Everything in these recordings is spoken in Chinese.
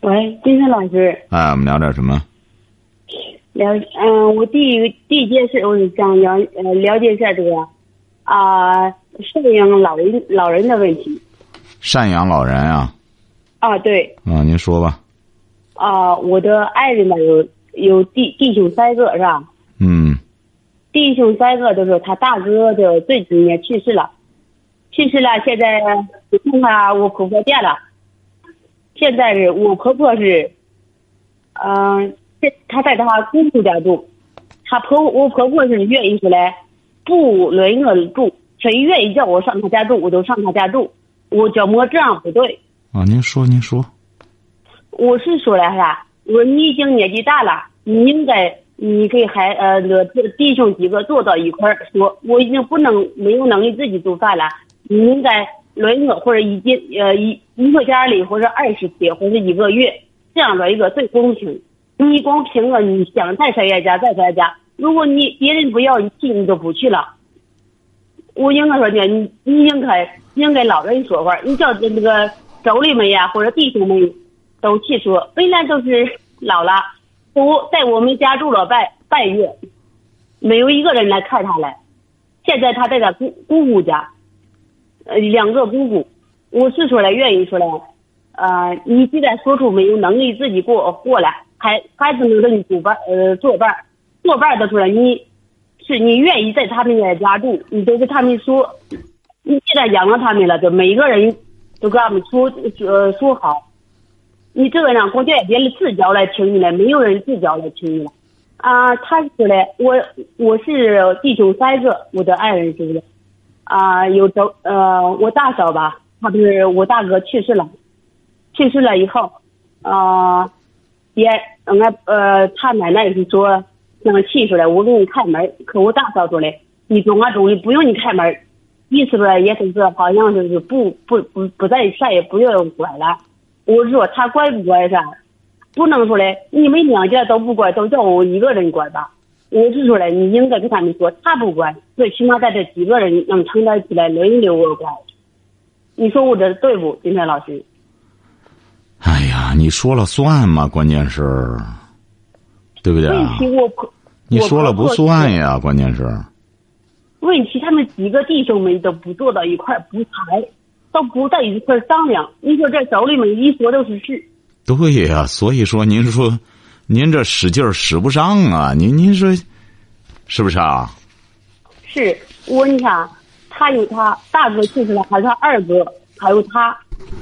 喂，金山老师。哎，我们聊点什么？聊，嗯，我第一第一件事，我是想了呃了解一下这个啊赡养老人老人的问题。赡养老人啊？啊，对。啊，您说吧。啊，我的爱人呢有有弟弟兄三个是吧？嗯。弟兄三个都是他大哥的最今年去世了，去世了，现在只剩下我婆婆店了。现在是我婆婆是，嗯，这她在她姑姑家住，她婆我婆婆是愿意出来不轮我住，谁愿意叫我上她家住，我就上她家住，我觉么这样不对。啊，您说您说。我是说了啥？我说你已经年纪大了，你应该你给孩呃那弟兄几个坐到一块儿说，我已经不能没有能力自己做饭了，你应该。轮个或者一天呃一一个家里或者二十天或者一个月这样轮一个最公平。你光凭个你想在谁家家在谁家，如果你别人不要你去你就不去了。我应该说呢，你你应该应该老人说话，你叫那个妯娌们呀或者弟兄们都去说。本来都是老了，都在我们家住了半半月，没有一个人来看他来。现在他在他姑姑姑家。呃，两个姑姑，我是说来愿意说来，呃，你既然说出没有能力自己过过来，孩孩子能跟你做伴呃做伴做伴的出来，你是你愿意在他们家家住，你都跟他们说，你既然养了他们了，就每个人都跟他们说呃说好，你这个让国家别人自交来请你了，没有人自交来请你了，啊，他说来，我我是弟兄三个，我的爱人是不是？啊，有都呃，我大嫂吧，她不是我大哥去世了，去世了以后，啊，也俺呃，他奶奶是说那个气出来，我给你开门，可我大嫂说嘞，你中啊中，不用你开门，意思说也是好像就是不不不不再再也不用管了。我说他管不管啥，不能说嘞，你们两家都不管，都叫我一个人管吧。我是说嘞，你应该跟他们说，他不管，最起码在这几个人能承担起来轮流我管。你说我这对不，金山老师？哎呀，你说了算吗？关键是，对不对？问题我你说了不算呀，关键是。问题他们几个弟兄们都不坐到一块儿，不谈，都不在一块儿商量。你说这手里面一说都是事。对呀，所以说您说。您这使劲使不上啊！您您说，是不是啊？是我你看，他有他大哥去世了，还有他二哥，还有他，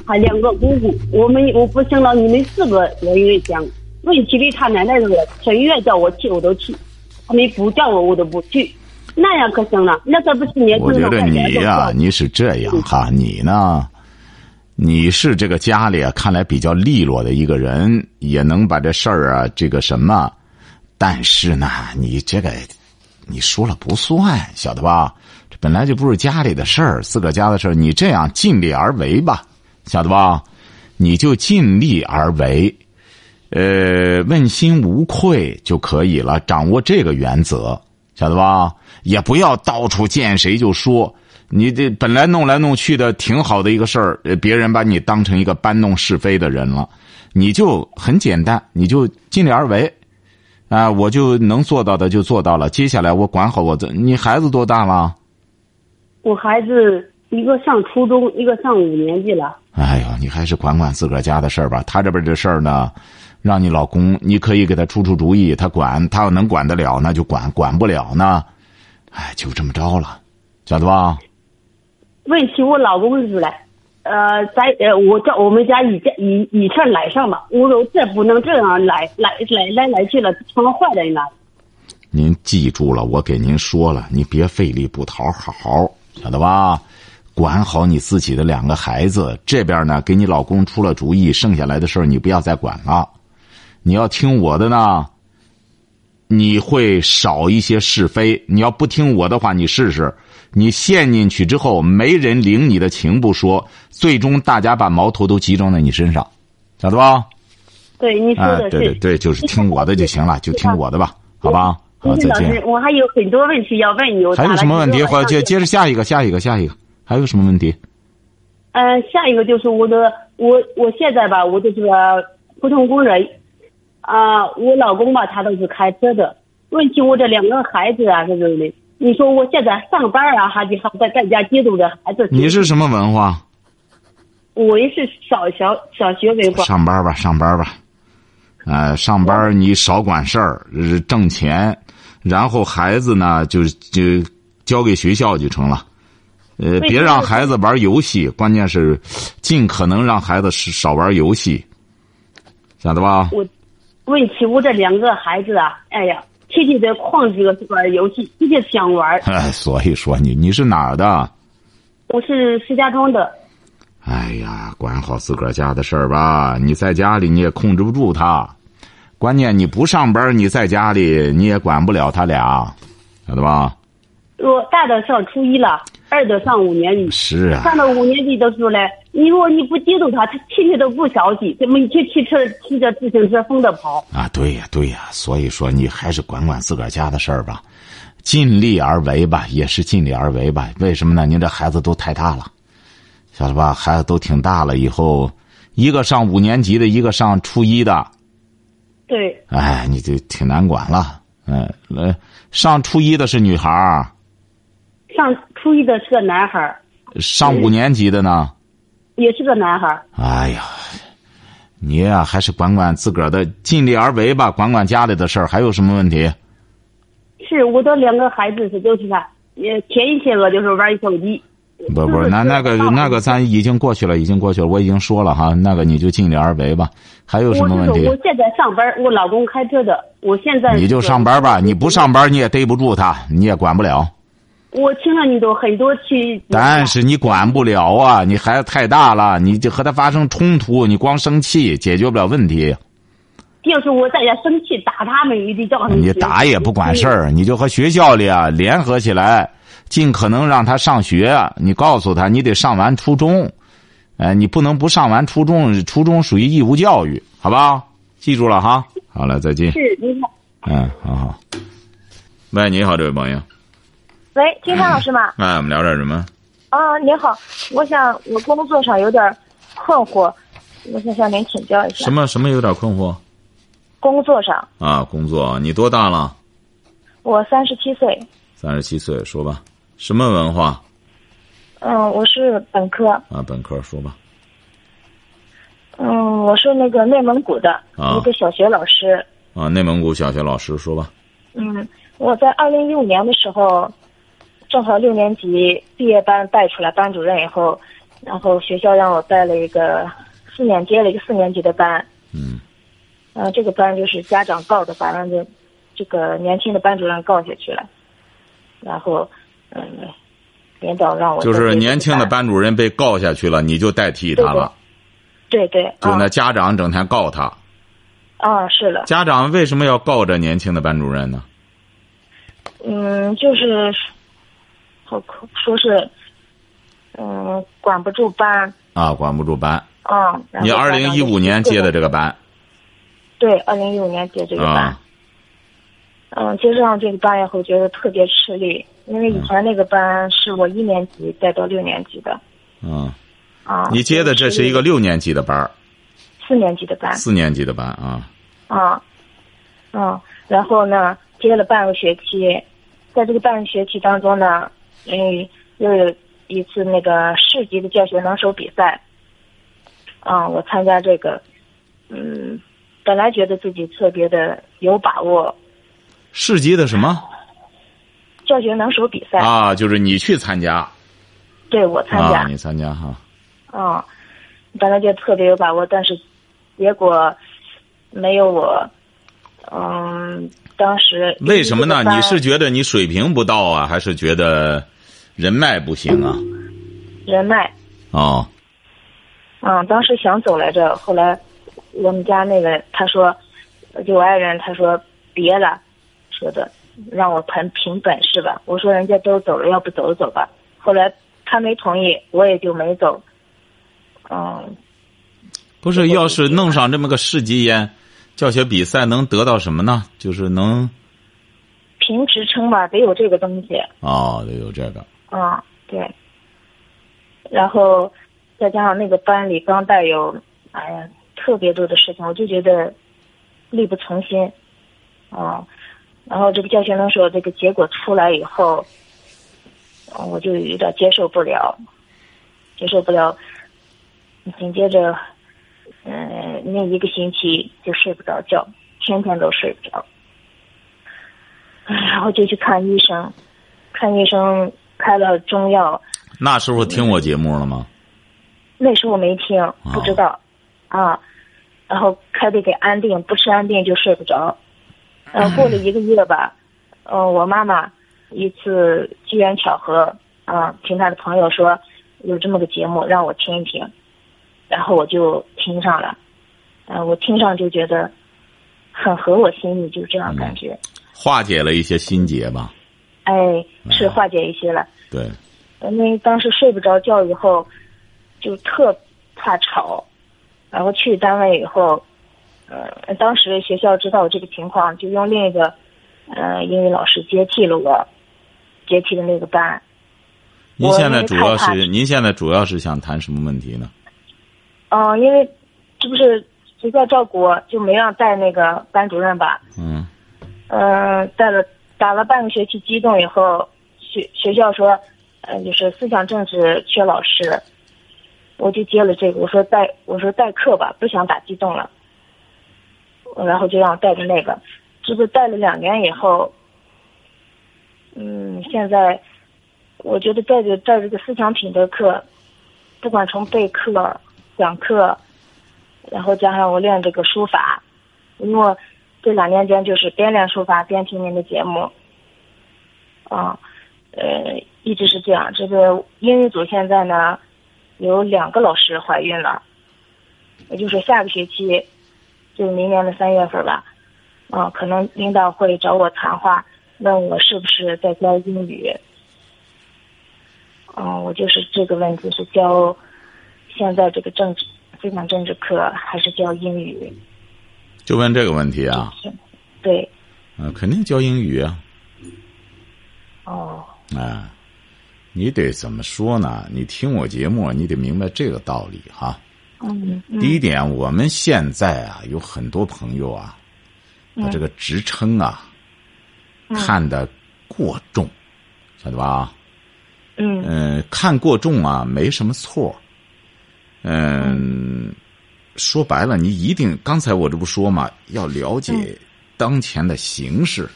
还两个姑姑。我们我不行了，你们四个我因为想问题里他奶奶说，谁愿叫我去我都去，他们不叫我我都不去，那样可行了？那可不是年轻人。我觉得你呀，你是这样哈，你呢？你是这个家里啊，看来比较利落的一个人，也能把这事儿啊，这个什么，但是呢，你这个你说了不算，晓得吧？这本来就不是家里的事儿，自个家的事儿，你这样尽力而为吧，晓得吧？你就尽力而为，呃，问心无愧就可以了，掌握这个原则，晓得吧？也不要到处见谁就说。你这本来弄来弄去的挺好的一个事儿，别人把你当成一个搬弄是非的人了，你就很简单，你就尽力而为，啊，我就能做到的就做到了。接下来我管好我的，你孩子多大了？我孩子一个上初中，一个上五年级了。哎呦，你还是管管自个儿家的事儿吧。他这边这事儿呢，让你老公，你可以给他出出主意，他管，他要能管得了，那就管；管不了呢，哎，就这么着了，晓得吧？问题我老公是来，呃，在呃，我叫我们家以以以前来上吧。我说这不能这样来来来来来去了，成了坏人了。您记住了，我给您说了，你别费力不讨好，晓得吧？管好你自己的两个孩子，这边呢给你老公出了主意，剩下来的事儿你不要再管了。你要听我的呢，你会少一些是非。你要不听我的话，你试试，你陷进去之后，没人领你的情不说，最终大家把矛头都集中在你身上，晓得吧？对，你说哎，的是。对对对，就是听我的就行了，就听我的吧，好吧？好，再见我还有很多问题要问你。我还有什么问题？或接接着下一个，下一个，下一个，还有什么问题？呃，下一个就是我的，我我现在吧，我就是个普通工人，啊、我老公吧，他都是开车的。问题我这两个孩子啊，这种的，你说我现在上班啊，还得还在在家接送着孩子。你是什么文化？我也是小小小学文化。上班吧，上班吧。呃，上班你少管事儿，呃挣钱，然后孩子呢就就交给学校就成了。呃，别让孩子玩游戏，关键是尽可能让孩子少玩游戏，晓得吧？我问题我这两个孩子啊，哎呀，天天在旷这个玩游戏，天天想玩。哎，所以说你你是哪儿的？我是石家庄的，哎呀，管好自个儿家的事儿吧。你在家里你也控制不住他，关键你不上班，你在家里你也管不了他俩，晓得吧？我大的上初一了，二的上五年级。是啊，上了五年级的时候呢，你如果你不接动他，他天天都不消息，这每天骑车骑着自行车疯的跑。啊，对呀，对呀，所以说你还是管管自个儿家的事儿吧，尽力而为吧，也是尽力而为吧。为什么呢？您这孩子都太大了，晓得吧？孩子都挺大了，以后一个上五年级的，一个上初一的，对，哎，你就挺难管了。嗯，来，上初一的是女孩儿，上初一的是个男孩儿，上五年级的呢？也是个男孩儿。哎呀，你呀、还是管管自个儿的，尽力而为吧，管管家里的事儿。还有什么问题？是我的两个孩子是都是他，呃，前一些个就是玩手机。不不，那那个那个，咱已经过去了，已经过去了。我已经说了哈，那个你就尽力而为吧。还有什么问题我我？现在上班，我老公开车的，我现在你就上班吧，你不上班你也逮不住他，你也管不了。我听了你都很多期，但是你管不了啊，你孩子太大了，你就和他发生冲突，你光生气解决不了问题。要是我在家生气打他们，也得叫。你打也不管事。儿，你就和学校里啊联合起来，尽可能让他上学。你告诉他，你得上完初中，哎，你不能不上完初中，初中属于义务教育，好吧？记住了哈。好了，再见。是，你好，嗯，好好。喂，你好，这位朋友。喂，金山老师吗？哎，我们聊点什么？啊，您好，我想我工作上有点困惑，我想向您请教一下。什？么什么有点困惑工作上，啊？工作，你多大了？我三十七岁，三十七岁，说吧。什么文化嗯，我是本科，啊？本科，说吧。嗯，我是那个内蒙古的啊一个小学老师。啊，内蒙古小学老师，说吧。嗯，我在二零一五年的时候，正好六年级毕业班带出来班主任以后，然后学校让我带了一个四年接了一个四年级的班。嗯嗯，这个班就是家长告的，把让这这个年轻的班主任告下去了，然后，嗯，领导让我就是年轻的班主任被告下去了，你就代替他了。对对，啊就那家长整天告他，啊是了，家长为什么要告这年轻的班主任呢？嗯，就是，好说是，嗯，管不住班，啊，管不住班。啊，你二零一五年接的这个班。对，二零一五年接这个班，啊，嗯，接上这个班以后觉得特别吃力，因为以前那个班是我一年级带到六年级的，嗯，啊，你接的这是一个六年级的班儿。四年级的班，四年级的班啊，啊，嗯，然后呢，接了半个学期，在这个半个学期当中呢，嗯，又有一次那个市级的教学能手比赛，啊，我参加这个，嗯，本来觉得自己特别的有把握，市级的什么教学能手比赛，啊？就是你去参加对我参加，啊，你参加哈。嗯，本来就特别有把握，但是结果没有我，嗯，当时为什么呢？你是觉得你水平不到啊，还是觉得人脉不行啊？人脉？哦，嗯，当时想走来着，后来我们家那个他说，就我爱人他说别了，说的让我凭凭本事吧。我说人家都走了，要不走走吧。后来他没同意，我也就没走。嗯，不是，要是弄上这么个市级烟教学比赛，能得到什么呢？就是能评职称吧，得有这个东西。哦，得有这个。嗯，对。然后再加上那个班里刚带有，哎呀，特别多的事情，我就觉得力不从心。啊，然后这个教学能手这个结果出来以后，我就有点接受不了，接受不了。紧接着，嗯，那一个星期就睡不着觉，天天都睡不着。哎，然后就去看医生，看医生开了中药。那时候听我节目了吗？那时候没听，不知道，啊，然后开的给安定，不吃安定就睡不着。然后过了一个月吧，呃，我妈妈一次机缘巧合，啊，听她的朋友说有这么个节目，让我听一听。然后我就听上了，嗯，我听上就觉得很合我心意，就这样感觉。化解了一些心结吧。哎，是化解一些了。对。因为当时睡不着觉，以后就特怕吵，然后去单位以后，呃，当时学校知道我这个情况，就用另一个呃英语老师接替了我，接替的那个班。您现在主要是您现在主要是想谈什么问题呢？嗯，因为这不是学校照顾，就没让带那个班主任吧？嗯。呃，带了打了半个学期激动以后，学学校说，呃，就是思想政治缺老师，我就接了这个。我说代我说代课吧，不想打激动了。然后就让我带着那个，这不带了两年以后，嗯，现在我觉得带着带这个思想品德课，不管从备课。讲课，然后加上我练这个书法，因为这两年间就是边练书法边听您的节目，啊，呃，一直是这样。这个英语组现在呢，有两个老师怀孕了，也就是下个学期，就是明年的三月份吧，啊，可能领导会找我谈话，问我是不是在教英语，嗯，我就是这个问题是教。现在这个政治思想政治课还是教英语？就问这个问题啊？对。嗯，肯定教英语啊。哦。啊，你得怎么说呢？你听我节目，你得明白这个道理哈。嗯。第一点，我们现在啊，有很多朋友啊，把这个职称啊看得过重，晓得吧？嗯。嗯，看过重啊，没什么错。嗯，说白了，你一定刚才我这不说嘛，要了解当前的形势，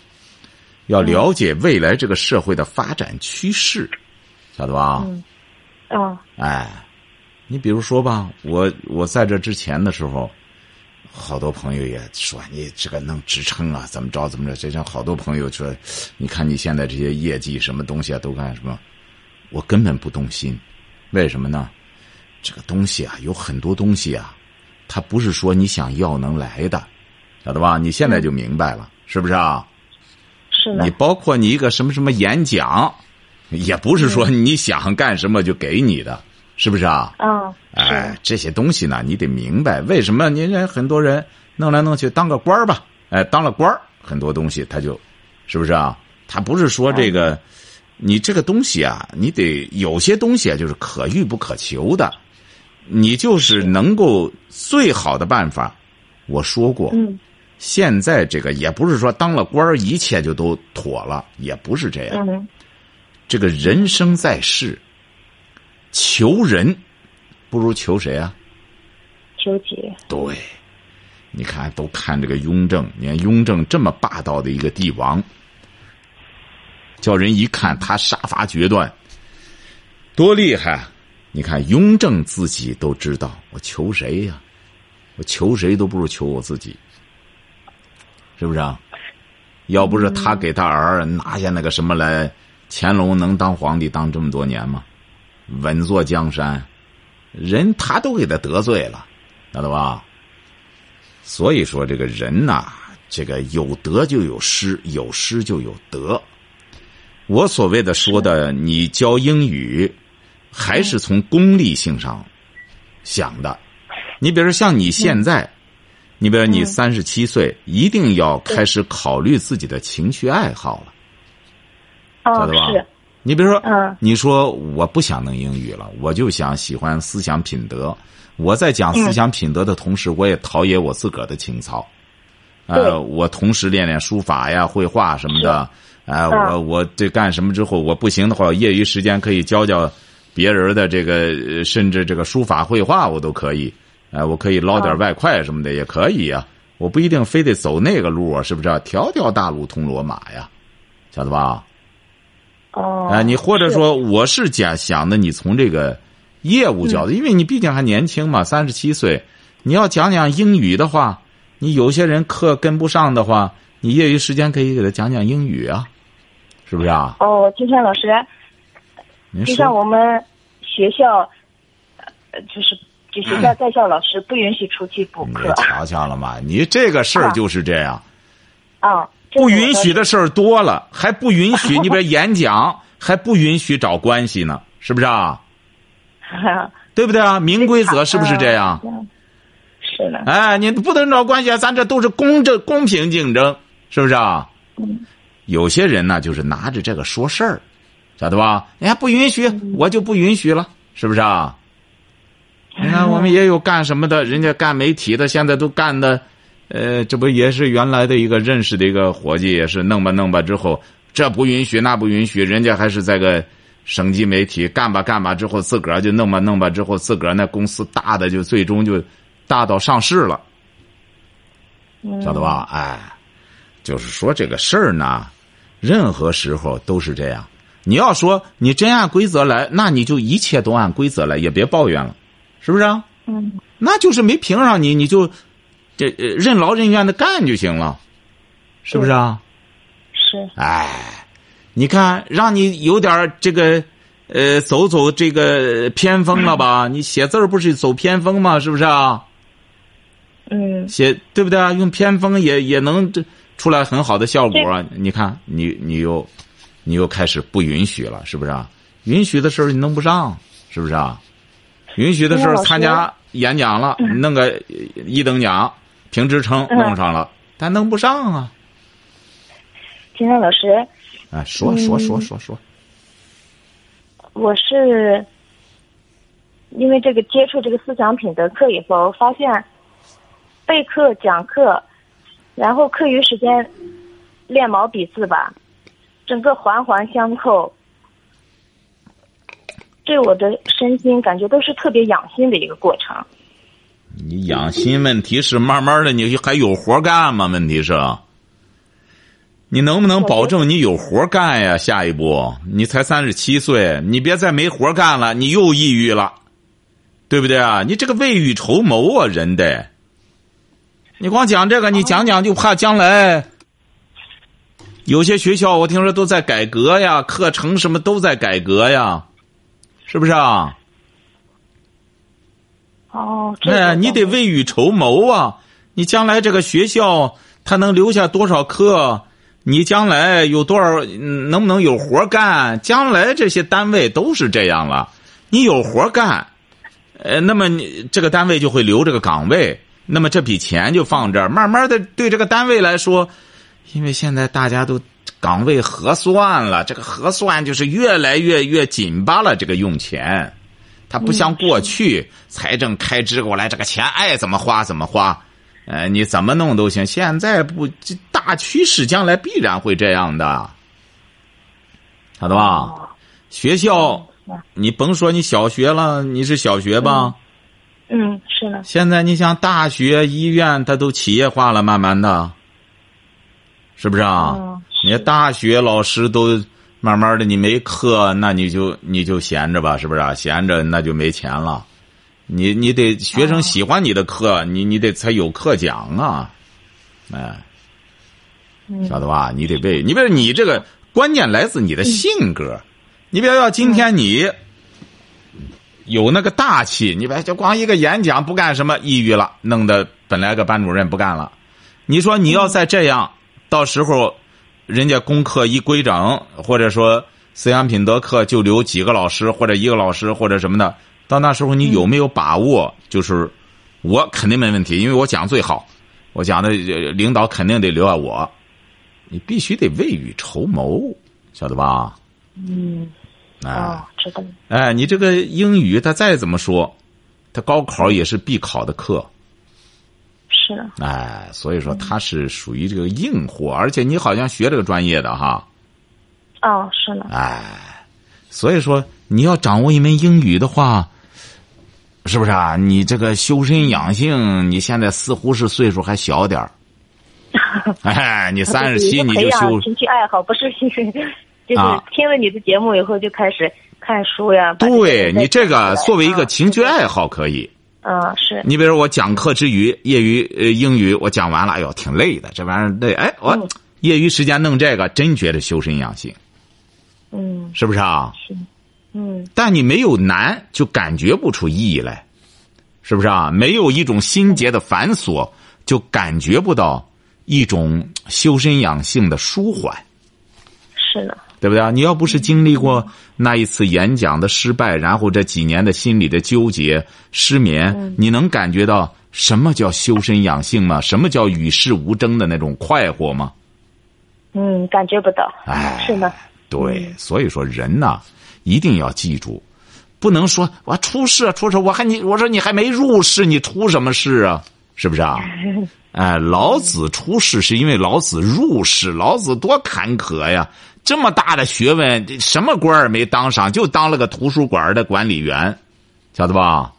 要了解未来这个社会的发展趋势，晓得吧？嗯。哦。哎，你比如说吧，我我在这之前的时候，好多朋友也说你这个能支撑啊，怎么着怎么着？就像好多朋友说，你看你现在这些业绩什么东西啊，都干什么？我根本不动心，为什么呢？这个东西啊，有很多东西啊，它不是说你想要能来的，晓得吧？你现在就明白了，是不是啊？是的。你包括你一个什么什么演讲，也不是说你想干什么就给你的，是不是啊？嗯。哎，这些东西呢，你得明白为什么？您人很多人弄来弄去当个官儿吧，哎，当了官儿，很多东西他就，是不是啊？他不是说这个，你这个东西啊，你得有些东西啊，就是可遇不可求的。你就是能够最好的办法，我说过，嗯现在这个也不是说当了官一切就都妥了，也不是这样。这个人生在世，求人不如求谁啊？求己。对，你看，都看这个雍正，你看雍正这么霸道的一个帝王，叫人一看他杀伐决断，多厉害。你看，雍正自己都知道，我求谁呀？我求谁都不如求我自己，是不是啊？要不是他给他儿拿下那个什么来，乾隆能当皇帝当这么多年吗？稳坐江山，人他都给他得罪了，晓得吧？所以说，这个人呐，这个有得就有失，有失就有得。我所谓的说的，你教英语，还是从功利性上想的。你比如说，像你现在，你比如你三十七岁，一定要开始考虑自己的情趣爱好了，晓哦得吧？是，你比如说，嗯你说我不想弄英语了，我就想喜欢思想品德。我在讲思想品德的同时，我也陶冶我自个儿的情操。对呃，我同时练练书法呀、绘画什么的。哎、我嗯我这干什么之后，我不行的话，业余时间可以教教别人的这个，呃甚至这个书法绘画我都可以。哎、我可以捞点嗯外快什么的也可以呀、我不一定非得走那个路啊，是不是、啊条条大路通罗马呀，晓得吧？哦，哎，你或者说，我是假想的，你从这个业务角度，因为你毕竟还年轻嘛，三十七岁，你要讲讲英语的话，你有些人课跟不上的话，你业余时间可以给他讲讲英语啊，是不是啊？哦，金山老师，您就像，我们学校，呃，就是就学校在校老师不允许出去补你课瞧瞧了吗？你这个事儿啊就是这样，啊，这不允许的事儿多了，还不允许，你比如演讲还不允许找关系呢，是不是啊？对不对啊？明规则是不是这样？嗯是的，哎，你不能找关系，咱这都是公正、公平竞争，是不是啊？有些人呢，就是拿着这个说事儿，晓得吧？人家，不允许，我就不允许了，是不是啊？你看，我们也有干什么的，人家干媒体的，现在都干的，呃，这不也是原来的一个认识的一个伙计，也是弄吧弄吧之后，这不允许，那不允许，人家还是在个省级媒体干吧干吧之后，自个儿就弄吧弄吧之后，自个儿那公司大的就最终就大到上市了。嗯晓得吧？哎，就是说这个事儿呢，任何时候都是这样。你要说你真按规则来，那你就一切都按规则来，也别抱怨了，是不是啊？嗯，那就是没评上你，你就这呃任劳任怨的干就行了，是不是啊？是，哎，你看，让你有点这个呃走走这个偏锋了吧？你写字儿不是走偏锋吗？是不是啊？嗯，写对不对啊？用偏锋也也能这出来很好的效果啊！你看，你你又你又开始不允许了，是不是啊？允许的时候你弄不上，是不是啊？允许的时候参加演讲了，弄个一等奖、评职称嗯弄上了，但弄不上啊！金山老师，哎，说说说说说，我是因为这个接触这个思想品德课以后，发现备课、讲课，然后课余时间练毛笔字吧，整个环环相扣，对我的身心感觉都是特别养心的一个过程。你养心问题是慢慢的，你还有活干吗？问题是，你能不能保证你有活干呀？下一步，你才三十七岁，你别再没活干了，你又抑郁了，对不对啊？你这个未雨绸缪啊，人得。你光讲这个，你讲讲就怕将来。有些学校我听说都在改革呀，课程什么都在改革呀，是不是啊？哦，这个哎，你得未雨绸缪啊！你将来这个学校，它能留下多少课？你将来有多少？嗯能不能有活干？将来这些单位都是这样了，你有活干，呃，那么你这个单位就会留这个岗位，那么这笔钱就放这儿，慢慢的对这个单位来说，因为现在大家都岗位核算了，这个核算就是越来越越紧巴了，这个用钱。它不像过去财政开支过来，这个钱爱怎么花怎么花，呃，你怎么弄都行。现在不，这大趋势将来必然会这样的，晓得吧？哦学校，你甭说你小学了，你是小学吧？嗯，是的，现在你像大学、医院，它都企业化了，慢慢的，是不是啊？嗯你大学老师都慢慢的，你没课，那你就你就闲着吧，是不是啊？闲着那就没钱了。你你得学生喜欢你的课，你你得才有课讲啊，哎，嗯晓得吧？你得背你别你这个关键来自你的性格，你比如要今天你有那个大气，你别就光一个演讲不干什么，抑郁了，弄得本来个班主任不干了。你说你要再这样，到时候人家功课一规整，或者说思想品德课就留几个老师或者一个老师或者什么的，到那时候你有没有把握？就是我肯定没问题，因为我讲最好，我讲的呃领导肯定得留下我。你必须得未雨绸缪，晓得吧？嗯，啊、哦，知道了。哎，你这个英语，他再怎么说，他高考也是必考的课。是的，哎，所以说他是属于这个硬货，而且你好像学这个专业的哈，哦，是的，哎，所以说你要掌握一门英语的话，是不是啊？你这个修身养性，你现在似乎是岁数还小点儿，哎，你三十七你就修，兴趣爱好，不是就是啊听了你的节目以后就开始看书呀。对你这个个作为一个啊情趣爱好可以。嗯，是。你比如我讲课之余，业余呃英语我讲完了，哎呦挺累的，这玩意儿累，哎我嗯。业余时间弄这个，真觉得修身养性，嗯。是不是啊？是。嗯。但你没有难，就感觉不出意义来，是不是啊？没有一种心结的繁琐，就感觉不到一种修身养性的舒缓，是的，对不对啊？你要不是经历过那一次演讲的失败，然后这几年的心理的纠结、失眠，你能感觉到什么叫修身养性吗？什么叫与世无争的那种快活吗？嗯，感觉不到，哎，是吗，对，所以说人呐，一定要记住，不能说我出事啊出事，我还你我说你还没入世，你出什么事啊？是不是啊？哎，老子出世是因为老子入世，老子多坎坷呀！这么大的学问，什么官儿没当上，就当了个图书馆的管理员，晓得吧？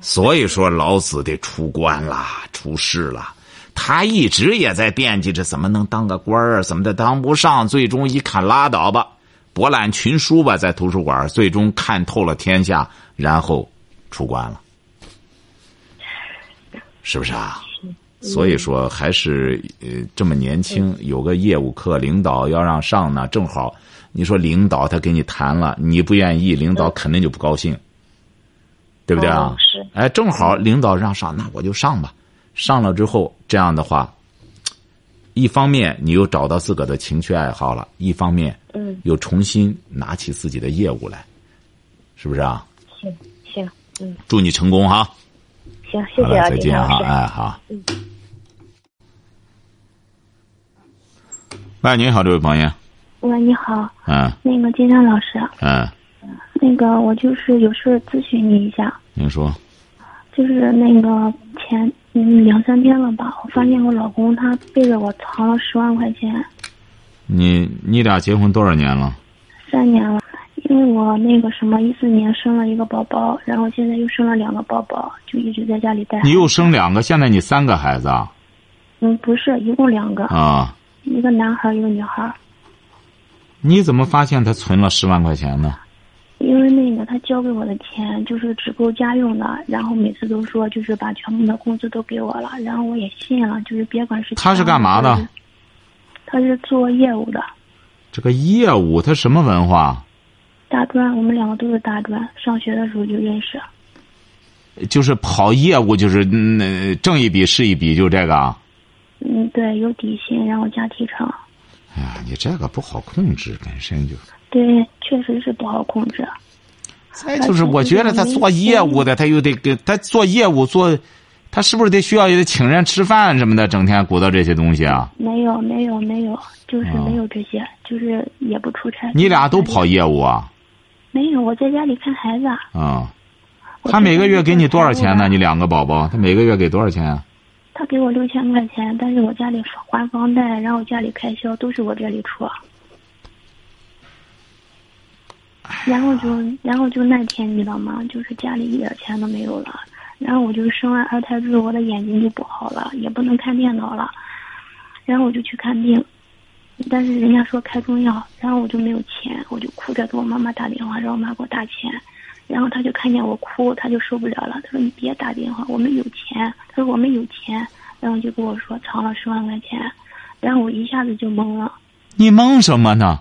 所以说老子得出关啦，出世了。他一直也在惦记着怎么能当个官儿，怎么的当不上，最终一看拉倒吧，博览群书吧，在图书馆，最终看透了天下，然后出关了，是不是啊？所以说，还是呃这么年轻，有个业务课，领导要让上呢，正好，你说领导他给你谈了，你不愿意，领导肯定就不高兴，对不对啊哦？是哎，正好领导让上，那我就上吧。上了之后，这样的话，一方面你又找到自个的情趣爱好了，一方面嗯，又重新拿起自己的业务来，是不是啊？行行，嗯祝你成功哈！行，谢谢啊，再见哈！哎，好。喂，您好，这位朋友，喂，你好，嗯那个金山老师，嗯，那个我就是有事咨询你一下，您说，就是那个前嗯两三天了吧，我发现我老公他背着我藏了十万块钱，你你俩结婚多少年了？三年了。因为我那个什么一四年生了一个宝宝，然后现在又生了两个宝宝，就一直在家里带。你又生两个，现在你三个孩子啊？嗯不是，一共两个，啊，一个男孩儿一个女孩儿。你怎么发现他存了十万块钱呢？因为那个他交给我的钱就是只够家用的，然后每次都说就是把全部的工资都给我了，然后我也信了，就是别管是他是干嘛的？他是做业务的，这个业务他什么文化？大专，我们两个都是大专，上学的时候就认识。就是跑业务，就是嗯呃挣一笔是一笔，就这个啊。嗯，对，有底薪，然后加提成。哎呀，你这个不好控制，本身就。对，确实是不好控制。再就是，我觉得他做业务的，他又得给他做业务做，他是不是得需要也得请人吃饭什么的，整天鼓捣这些东西啊？没有，没有，没有，就是哦没有这些，就是也不出差。你俩都跑业务啊？没有，我在家里看孩子。啊、我他每个月给你多少钱呢？你两个宝宝，他每个月给多少钱啊？他给我六千块钱，但是我家里还房贷，然后家里开销都是我这里出。然后就，然后就那天你知道吗？就是家里一点钱都没有了。然后我就生完二胎之后，我的眼睛就不好了，也不能看电脑了。然后我就去看病，但是人家说开中药，然后我就没有钱，我就哭着给我妈妈打电话，让我妈给我打钱。然后他就看见我哭，他就受不了了，他说你别打电话，我们有钱。他说我们有钱，然后就跟我说藏了十万块钱，然后我一下子就懵了。你懵什么呢？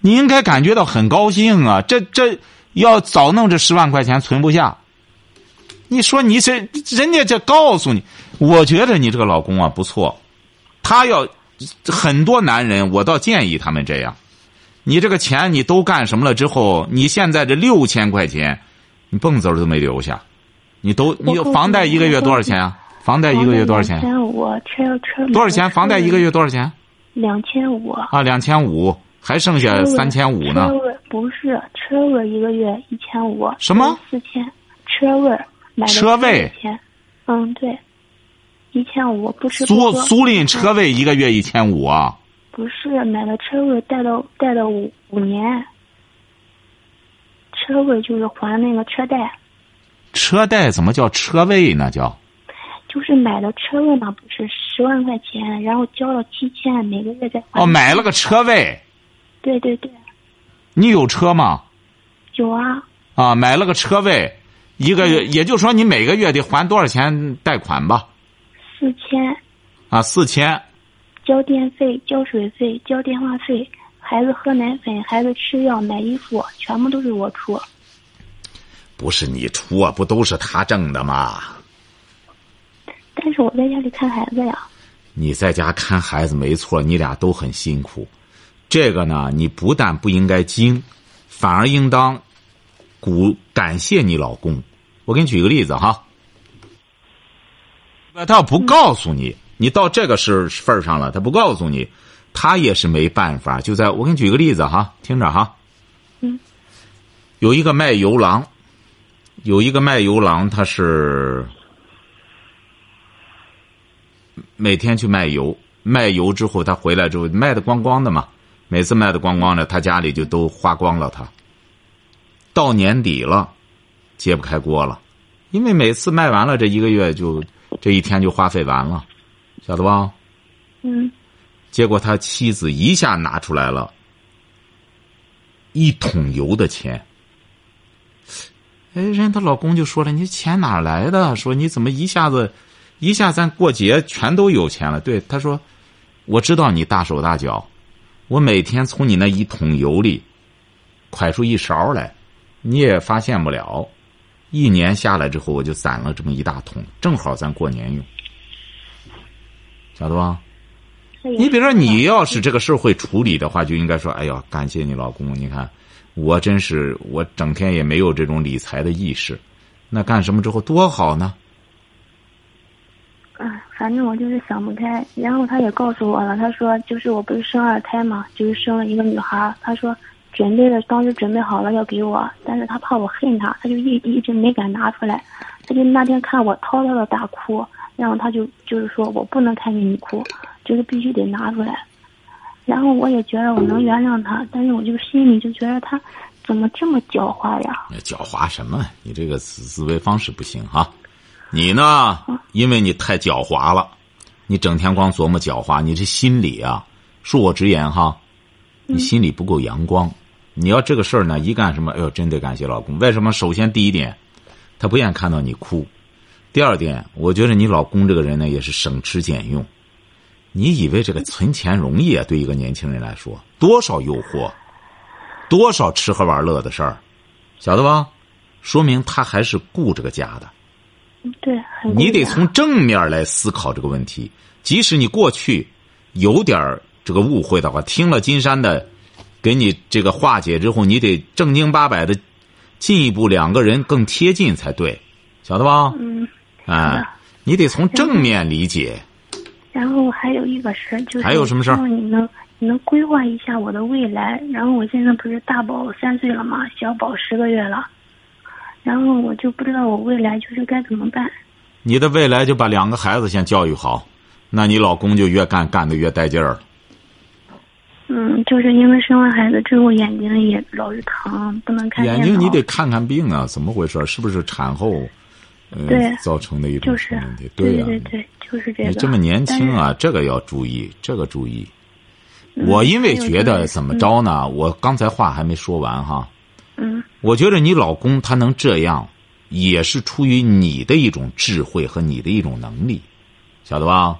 你应该感觉到很高兴啊！这这要早弄这十万块钱存不下。你说你这人家这告诉你，我觉得你这个老公啊不错，他要很多男人，我倒建议他们这样。你这个钱你都干什么了之后，你现在这六千块钱，你蹦子儿都没留下，你都你房贷一个月多少钱啊？房贷一个月多少钱？两千五，车车多少钱？房贷一个月多少钱？两千五。啊，两千五，还剩下三千五呢。车位不是车位一个月一千五。什么？四千，车位买的车位钱，嗯对，一千五不吃不租。租赁车位一个月一千五啊？不是买了车位贷了贷了五五年，车位就是还那个车贷，车贷怎么叫车位呢？叫就是买了车位嘛，不是十万块钱，然后交了七千，每个月再还。哦，买了个车位。对对对，你有车吗？有啊，啊，买了个车位，一个月，也就是说你每个月得还多少钱贷款吧？四千，啊，四千。交电费、交水费、交电话费，孩子喝奶粉、孩子吃药、买衣服，全部都是我出。不是你出啊，不都是他挣的吗？但是我在家里看孩子呀。你在家看孩子没错，你俩都很辛苦。这个呢，你不但不应该惊，反而应当鼓感谢你老公。我给你举个例子哈，他要不告诉你，你到这个是份儿上了，他不告诉你，他也是没办法。就在我给你举个例子哈，听着哈。嗯。有一个卖油郎，有一个卖油郎，他是每天去卖油，卖油之后他回来之后卖的光光的嘛，每次卖的光光的，他家里就都花光了。他到年底了，揭不开锅了，因为每次卖完了这一个月就这一天就花费完了，晓得吧？嗯。结果他妻子一下拿出来了一桶油的钱。哎，人她老公就说了：“你钱哪来的？说你怎么一下子，一下咱过节全都有钱了？”对，他说：“我知道你大手大脚，我每天从你那一桶油里，蒯出一勺来，你也发现不了。一年下来之后，我就攒了这么一大桶，正好咱过年用，晓得吧？你比如说，你要是这个事儿会处理的话，就应该说：‘哎呀，感谢你老公，你看。’”我真是，我整天也没有这种理财的意识，那干什么之后多好呢？啊，反正我就是想不开。然后他也告诉我了，他说就是我不是生二胎嘛，就是生了一个女孩。他说准备了当时准备好了要给我，但是他怕我恨他，他就一一直没敢拿出来。他就那天看我滔滔的大哭，然后他就就是说我不能看见你哭，就是必须得拿出来。然后我也觉得我能原谅他，但是我就心里就觉得他怎么这么狡猾呀？狡猾什么？你这个思思维方式不行哈！你呢？因为你太狡猾了，你整天光琢磨狡猾，你这心里啊，恕我直言哈，你心里不够阳光。你要这个事儿呢，一干什么？哎呦，真得感谢老公。为什么？首先第一点，他不愿看到你哭；第二点，我觉得你老公这个人呢，也是省吃俭用。你以为这个存钱容易啊？对一个年轻人来说，多少诱惑，多少吃喝玩乐的事儿，晓得吧？说明他还是顾这个家的。对，你得从正面来思考这个问题。即使你过去有点这个误会的话，听了金山的给你这个化解之后，你得正经八百的进一步，两个人更贴近才对，晓得吧？嗯。哎，你得从正面理解。然后还有一个事儿，就是还有什么事儿？你能你能规划一下我的未来？然后我现在不是大宝三岁了嘛，小宝十个月了，然后我就不知道我未来就是该怎么办。你的未来就把两个孩子先教育好，那你老公就越干干的越带劲儿。嗯，就是因为生完孩子之后眼睛也老是疼，不能看眼睛你得看看病啊，怎么回事？是不是产后？对，造成的一种问题。对呀，对对。就是这个。你这么年轻啊，这个要注意，这个注意。我因为觉得怎么着呢？我刚才话还没说完哈。嗯。我觉得你老公他能这样，也是出于你的一种智慧和你的一种能力，晓得吧？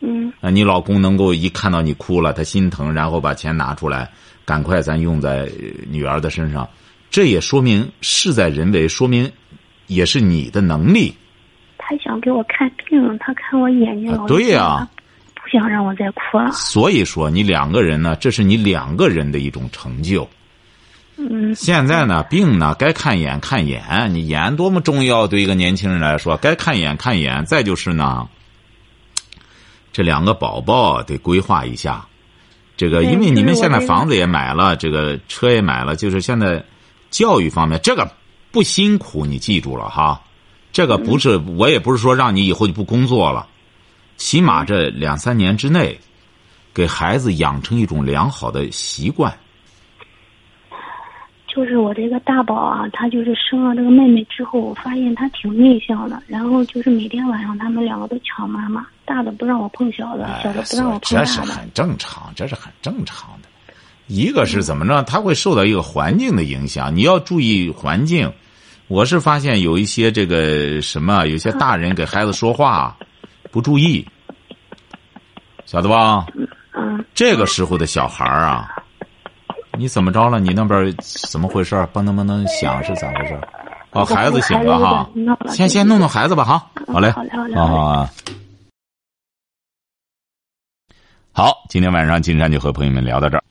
嗯。啊，你老公能够一看到你哭了，他心疼，然后把钱拿出来，赶快咱用在女儿的身上，这也说明事在人为，说明也是你的能力。他想给我看病，他看我眼睛老对呀，不想让我再哭了。所以说，你两个人呢，这是你两个人的一种成就。嗯，现在呢，病呢，该看眼看眼，你眼多么重要，对一个年轻人来说，该看眼看眼。再就是呢，这两个宝宝得规划一下。这个，因为你们现在房子也买了，这个车也买了，就是现在教育方面，这个不辛苦，你记住了哈。这个不是，我也不是说让你以后就不工作了，起码这两三年之内，给孩子养成一种良好的习惯。就是我这个大宝啊，他就是生了这个妹妹之后，我发现他挺内向的，然后就是每天晚上他们两个都抢妈妈，大的不让我碰小的，小的不让我碰哎这是。很正常，这是很正常的。一个是怎么着，他会受到一个环境的影响，你要注意环境。我是发现有一些这个什么，有些大人给孩子说话不注意，晓得吧？嗯，这个时候的小孩儿啊，你怎么着了？你那边怎么回事？嘣噔嘣噔响是咋回事？哦，孩子醒了哈，先先弄弄孩子吧哈。好嘞，好嘞，好嘞。好，今天晚上金山就和朋友们聊到这儿。